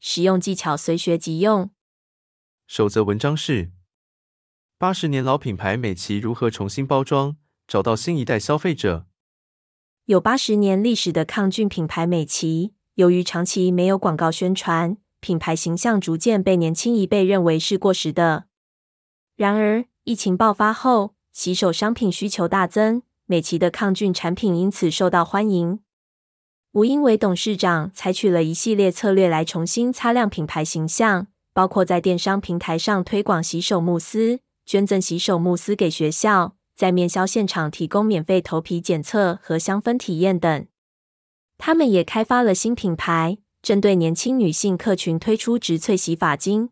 实用技巧随学即用。首则文章是：八十年老品牌美琪如何重新包装，找到新一代消费者。有八十年历史的抗菌品牌美琪，由于长期没有广告宣传，品牌形象逐渐被年轻一辈认为是过时的。然而，疫情爆发后，洗手商品需求大增，美琪的抗菌产品因此受到欢迎。吴英伟董事长采取了一系列策略来重新擦亮品牌形象，包括在电商平台上推广洗手慕斯、捐赠洗手慕斯给学校、在面销现场提供免费头皮检测和香氛体验等。他们也开发了新品牌，针对年轻女性客群推出植萃洗发精。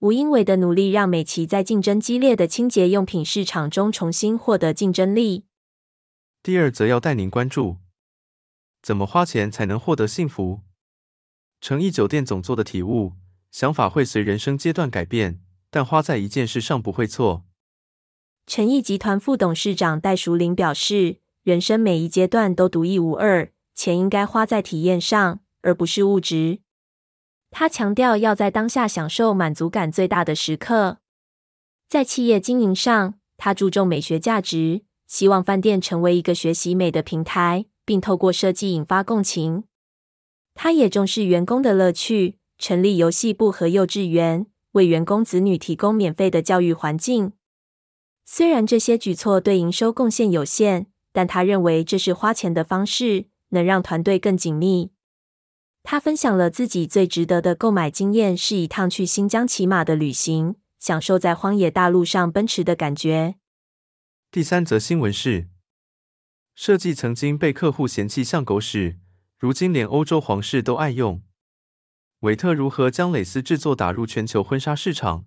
吴英伟的努力让美琪在竞争激烈的清洁用品市场中重新获得竞争力。第二则要带您关注。怎么花钱才能获得幸福？诚毅酒店总座的体悟：想法会随人生阶段改变，但花在一件事上不会错。诚毅集团副董事长戴淑玲表示：“人生每一阶段都独一无二，钱应该花在体验上，而不是物质。”他强调要在当下享受满足感最大的时刻。在企业经营上，他注重美学价值，希望饭店成为一个学习美的平台。并透过设计引发共情。他也重视员工的乐趣，成立游戏部和幼稚园，为员工子女提供免费的教育环境。虽然这些举措对营收贡献有限，但他认为这是花钱的方式，能让团队更紧密。他分享了自己最值得的购买经验，是一趟去新疆骑马的旅行，享受在荒野大陆上奔驰的感觉。第三则新闻是。设计曾经被客户嫌弃像狗屎，如今连欧洲皇室都爱用。韦特如何将蕾丝制作打入全球婚纱市场？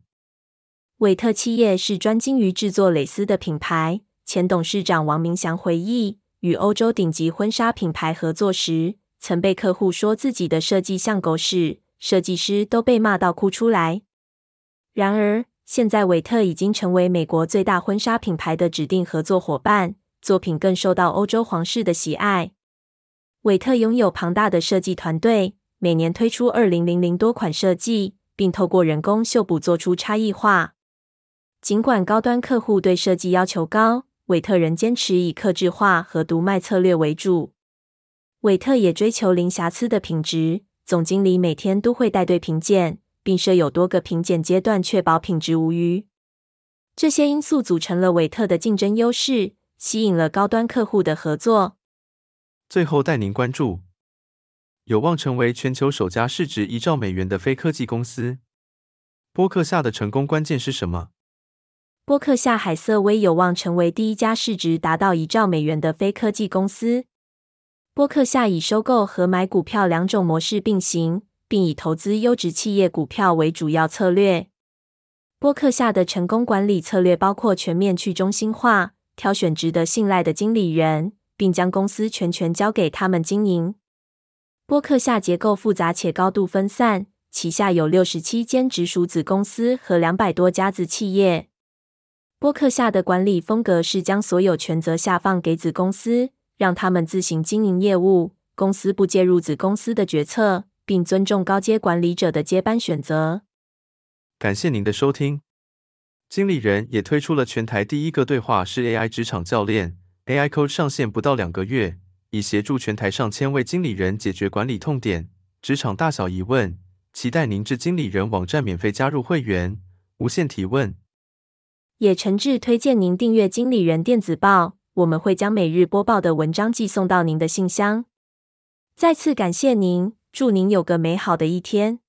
韦特企业是专精于制作蕾丝的品牌。前董事长王明祥回忆，与欧洲顶级婚纱品牌合作时，曾被客户说自己的设计像狗屎，设计师都被骂到哭出来。然而，现在韦特已经成为美国最大婚纱品牌的指定合作伙伴。作品更受到欧洲皇室的喜爱。韦特拥有庞大的设计团队，每年推出二零零零多款设计，并透过人工修补做出差异化。尽管高端客户对设计要求高，韦特仍坚持以客制化和独卖策略为主。韦特也追求零瑕疵的品质，总经理每天都会带队品鉴，并设有多个品检阶段，确保品质无虞。这些因素组成了韦特的竞争优势。吸引了高端客户的合作。最后带您关注，有望成为全球首家市值一兆美元的非科技公司。波克夏的成功关键是什么？波克夏海瑟威有望成为第一家市值达到一兆美元的非科技公司。波克夏以收购和买股票两种模式并行，并以投资优质企业股票为主要策略。波克夏的成功管理策略包括全面去中心化。挑选值得信赖的经理人，并将公司全权交给他们经营。波克夏结构复杂且高度分散，旗下有六十七间直属子公司和两百多家子企业。波克夏的管理风格是将所有权责下放给子公司，让他们自行经营业务，公司不介入子公司的决策，并尊重高阶管理者的接班选择。感谢您的收听。经理人也推出了全台第一个对话式 AI 职场教练，AI Coach 上线不到两个月，已协助全台上千位经理人解决管理痛点、职场大小疑问。期待您至经理人网站免费加入会员，无限提问。也诚挚推荐您订阅经理人电子报，我们会将每日播报的文章寄送到您的信箱。再次感谢您，祝您有个美好的一天。